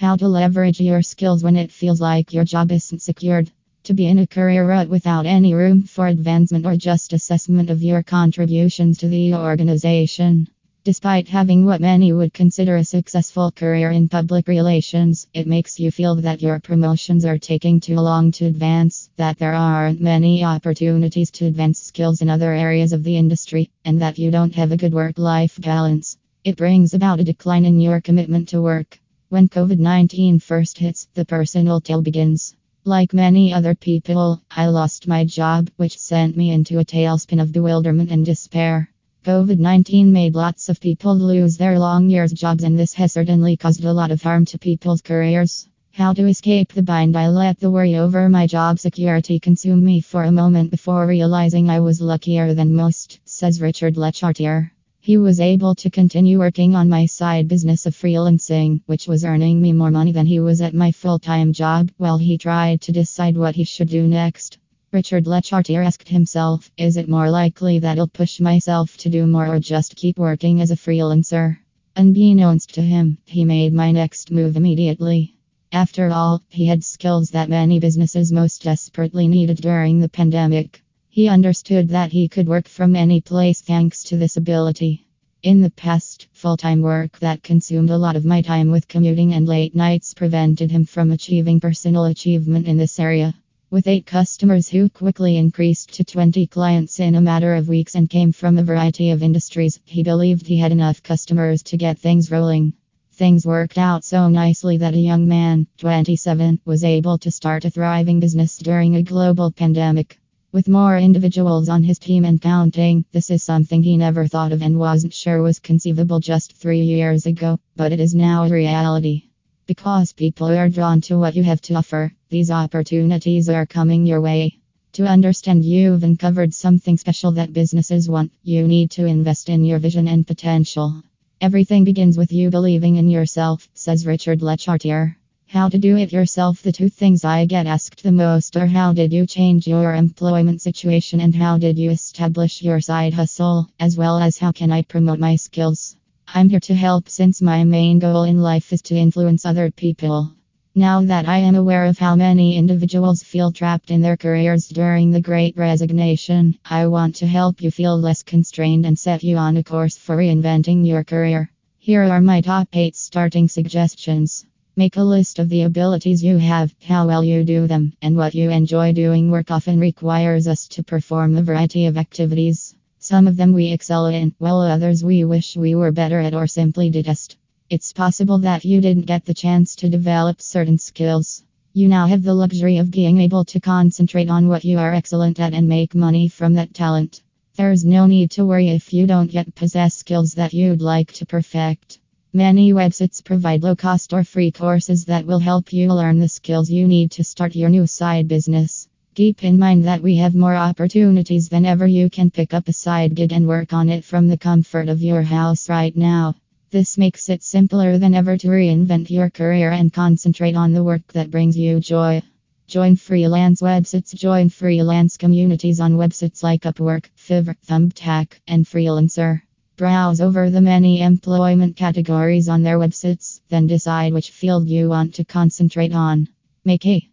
How to leverage your skills when it feels like your job isn't secured. To be in a career rut without any room for advancement or just assessment of your contributions to the organization. Despite having what many would consider a successful career in public relations, it makes you feel that your promotions are taking too long to advance, that there aren't many opportunities to advance skills in other areas of the industry, and that you don't have a good work life balance. It brings about a decline in your commitment to work. When COVID 19 first hits, the personal tale begins. Like many other people, I lost my job, which sent me into a tailspin of bewilderment and despair. COVID 19 made lots of people lose their long years jobs, and this has certainly caused a lot of harm to people's careers. How to escape the bind? I let the worry over my job security consume me for a moment before realizing I was luckier than most, says Richard Lechartier. He was able to continue working on my side business of freelancing, which was earning me more money than he was at my full time job, while he tried to decide what he should do next. Richard Lechartier asked himself, is it more likely that I'll push myself to do more or just keep working as a freelancer? Unbeknownst to him, he made my next move immediately. After all, he had skills that many businesses most desperately needed during the pandemic. He understood that he could work from any place thanks to this ability. In the past, full time work that consumed a lot of my time with commuting and late nights prevented him from achieving personal achievement in this area. With eight customers who quickly increased to 20 clients in a matter of weeks and came from a variety of industries, he believed he had enough customers to get things rolling. Things worked out so nicely that a young man, 27, was able to start a thriving business during a global pandemic. With more individuals on his team and counting, this is something he never thought of and wasn't sure was conceivable just three years ago, but it is now a reality. Because people are drawn to what you have to offer, these opportunities are coming your way. To understand you've uncovered something special that businesses want, you need to invest in your vision and potential. Everything begins with you believing in yourself, says Richard Lechartier. How to do it yourself The two things I get asked the most are how did you change your employment situation and how did you establish your side hustle, as well as how can I promote my skills. I'm here to help since my main goal in life is to influence other people. Now that I am aware of how many individuals feel trapped in their careers during the great resignation, I want to help you feel less constrained and set you on a course for reinventing your career. Here are my top 8 starting suggestions. Make a list of the abilities you have, how well you do them, and what you enjoy doing. Work often requires us to perform a variety of activities. Some of them we excel in, while others we wish we were better at or simply detest. It's possible that you didn't get the chance to develop certain skills. You now have the luxury of being able to concentrate on what you are excellent at and make money from that talent. There's no need to worry if you don't yet possess skills that you'd like to perfect. Many websites provide low cost or free courses that will help you learn the skills you need to start your new side business. Keep in mind that we have more opportunities than ever. You can pick up a side gig and work on it from the comfort of your house right now. This makes it simpler than ever to reinvent your career and concentrate on the work that brings you joy. Join freelance websites, join freelance communities on websites like Upwork, Fiverr, Thumbtack, and Freelancer. Browse over the many employment categories on their websites, then decide which field you want to concentrate on. Make a